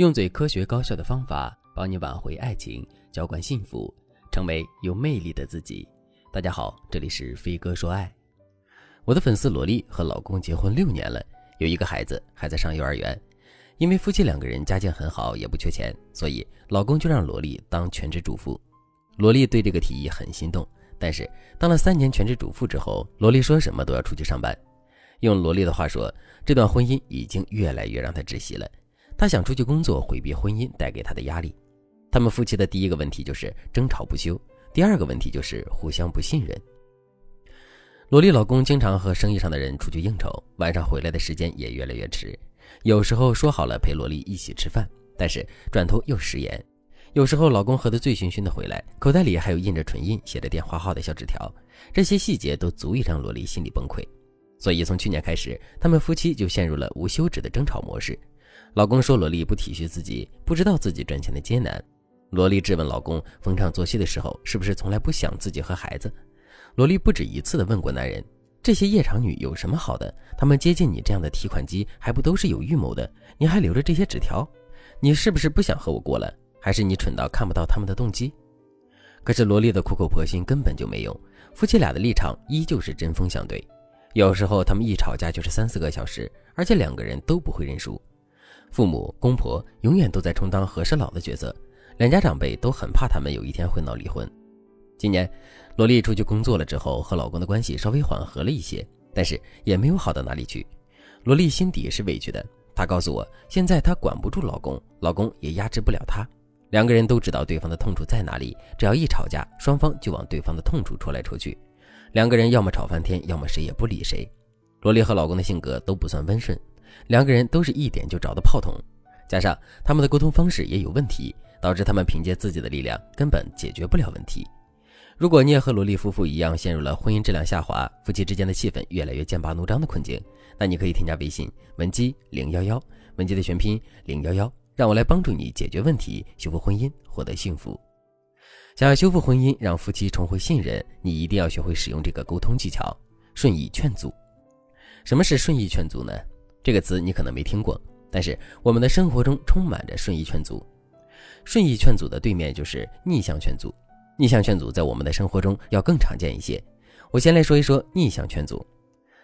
用最科学高效的方法帮你挽回爱情，浇灌幸福，成为有魅力的自己。大家好，这里是飞哥说爱。我的粉丝萝莉和老公结婚六年了，有一个孩子还在上幼儿园。因为夫妻两个人家境很好，也不缺钱，所以老公就让萝莉当全职主妇。萝莉对这个提议很心动，但是当了三年全职主妇之后，萝莉说什么都要出去上班。用萝莉的话说，这段婚姻已经越来越让她窒息了。她想出去工作，回避婚姻带给她的压力。他们夫妻的第一个问题就是争吵不休，第二个问题就是互相不信任。萝莉老公经常和生意上的人出去应酬，晚上回来的时间也越来越迟。有时候说好了陪萝莉一起吃饭，但是转头又食言。有时候老公喝得醉醺醺的回来，口袋里还有印着唇印、写着电话号的小纸条，这些细节都足以让萝莉心里崩溃。所以，从去年开始，他们夫妻就陷入了无休止的争吵模式。老公说：“萝莉不体恤自己，不知道自己赚钱的艰难。”萝莉质问老公：“逢场作戏的时候，是不是从来不想自己和孩子？”萝莉不止一次的问过男人：“这些夜场女有什么好的？他们接近你这样的提款机，还不都是有预谋的？你还留着这些纸条？你是不是不想和我过了？还是你蠢到看不到他们的动机？”可是萝莉的苦口婆心根本就没用，夫妻俩的立场依旧是针锋相对。有时候他们一吵架就是三四个小时，而且两个人都不会认输。父母、公婆永远都在充当和事佬的角色，两家长辈都很怕他们有一天会闹离婚。今年，萝莉出去工作了之后，和老公的关系稍微缓和了一些，但是也没有好到哪里去。萝莉心底是委屈的，她告诉我，现在她管不住老公，老公也压制不了她。两个人都知道对方的痛处在哪里，只要一吵架，双方就往对方的痛处戳来戳去。两个人要么吵翻天，要么谁也不理谁。萝莉和老公的性格都不算温顺，两个人都是一点就着的炮筒，加上他们的沟通方式也有问题，导致他们凭借自己的力量根本解决不了问题。如果你也和萝莉夫妇一样陷入了婚姻质量下滑、夫妻之间的气氛越来越剑拔弩张的困境，那你可以添加微信文姬零幺幺，文姬的全拼零幺幺，让我来帮助你解决问题，修复婚姻，获得幸福。想要修复婚姻，让夫妻重回信任，你一定要学会使用这个沟通技巧——顺意劝阻。什么是顺意劝阻呢？这个词你可能没听过，但是我们的生活中充满着顺意劝阻。顺意劝阻的对面就是逆向劝阻。逆向劝阻在我们的生活中要更常见一些。我先来说一说逆向劝阻。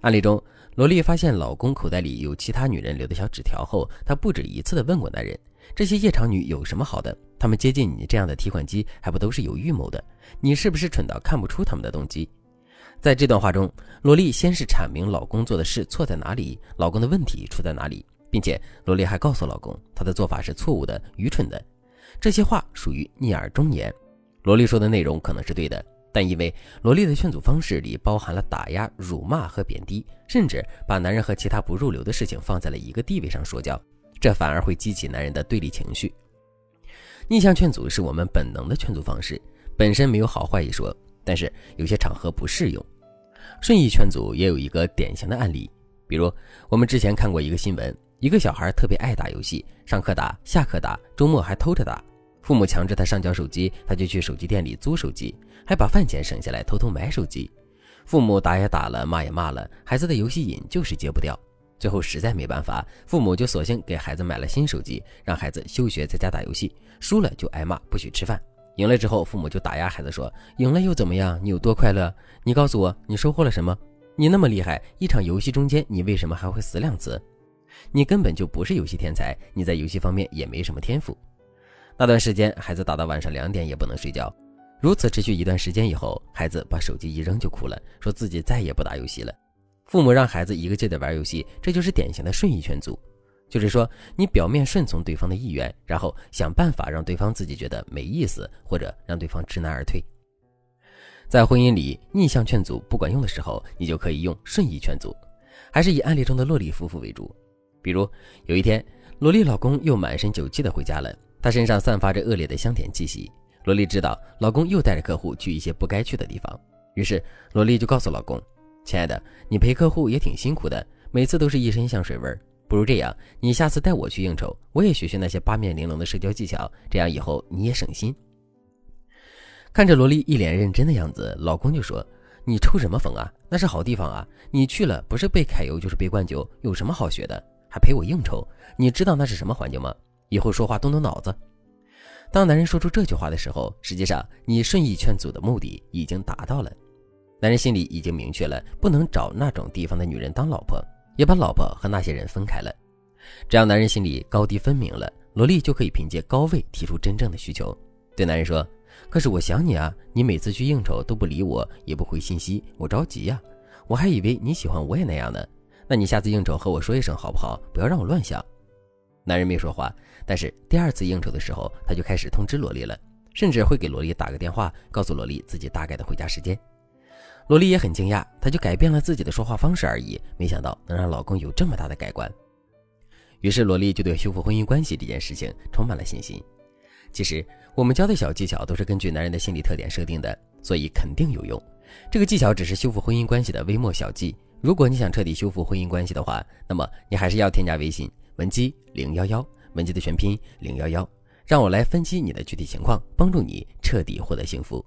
案例中，萝莉发现老公口袋里有其他女人留的小纸条后，她不止一次的问过男人。这些夜场女有什么好的？她们接近你这样的提款机，还不都是有预谋的？你是不是蠢到看不出他们的动机？在这段话中，萝莉先是阐明老公做的事错在哪里，老公的问题出在哪里，并且萝莉还告诉老公，她的做法是错误的、愚蠢的。这些话属于逆耳忠言。萝莉说的内容可能是对的，但因为萝莉的劝阻方式里包含了打压、辱骂和贬低，甚至把男人和其他不入流的事情放在了一个地位上说教。这反而会激起男人的对立情绪。逆向劝阻是我们本能的劝阻方式，本身没有好坏一说，但是有些场合不适用。顺意劝阻也有一个典型的案例，比如我们之前看过一个新闻，一个小孩特别爱打游戏，上课打，下课打，周末还偷着打。父母强制他上交手机，他就去手机店里租手机，还把饭钱省下来偷偷买手机。父母打也打了，骂也骂了，孩子的游戏瘾就是戒不掉。最后实在没办法，父母就索性给孩子买了新手机，让孩子休学在家打游戏，输了就挨骂，不许吃饭；赢了之后，父母就打压孩子说：“赢了又怎么样？你有多快乐？你告诉我，你收获了什么？你那么厉害，一场游戏中间你为什么还会死两次？你根本就不是游戏天才，你在游戏方面也没什么天赋。”那段时间，孩子打到晚上两点也不能睡觉，如此持续一段时间以后，孩子把手机一扔就哭了，说自己再也不打游戏了。父母让孩子一个劲的玩游戏，这就是典型的顺意劝阻，就是说你表面顺从对方的意愿，然后想办法让对方自己觉得没意思，或者让对方知难而退。在婚姻里，逆向劝阻不管用的时候，你就可以用顺意劝阻。还是以案例中的洛丽夫妇为主，比如有一天，萝莉老公又满身酒气的回家了，他身上散发着恶劣的香甜气息。萝莉知道老公又带着客户去一些不该去的地方，于是萝莉就告诉老公。亲爱的，你陪客户也挺辛苦的，每次都是一身香水味儿不如这样，你下次带我去应酬，我也学学那些八面玲珑的社交技巧，这样以后你也省心。看着萝莉一脸认真的样子，老公就说：“你抽什么风啊？那是好地方啊！你去了不是被揩油就是被灌酒，有什么好学的？还陪我应酬？你知道那是什么环境吗？以后说话动动脑子。当男人说出这句话的时候，实际上你顺意劝阻的目的已经达到了。男人心里已经明确了，不能找那种地方的女人当老婆，也把老婆和那些人分开了。这样，男人心里高低分明了，萝莉就可以凭借高位提出真正的需求，对男人说：“可是我想你啊，你每次去应酬都不理我，也不回信息，我着急呀。我还以为你喜欢我也那样呢。那你下次应酬和我说一声好不好？不要让我乱想。”男人没说话，但是第二次应酬的时候，他就开始通知萝莉了，甚至会给萝莉打个电话，告诉萝莉自己大概的回家时间。萝莉也很惊讶，她就改变了自己的说话方式而已，没想到能让老公有这么大的改观。于是，萝莉就对修复婚姻关系这件事情充满了信心。其实，我们教的小技巧都是根据男人的心理特点设定的，所以肯定有用。这个技巧只是修复婚姻关系的微末小技。如果你想彻底修复婚姻关系的话，那么你还是要添加微信。文姬零幺幺，文姬的全拼零幺幺，让我来分析你的具体情况，帮助你彻底获得幸福。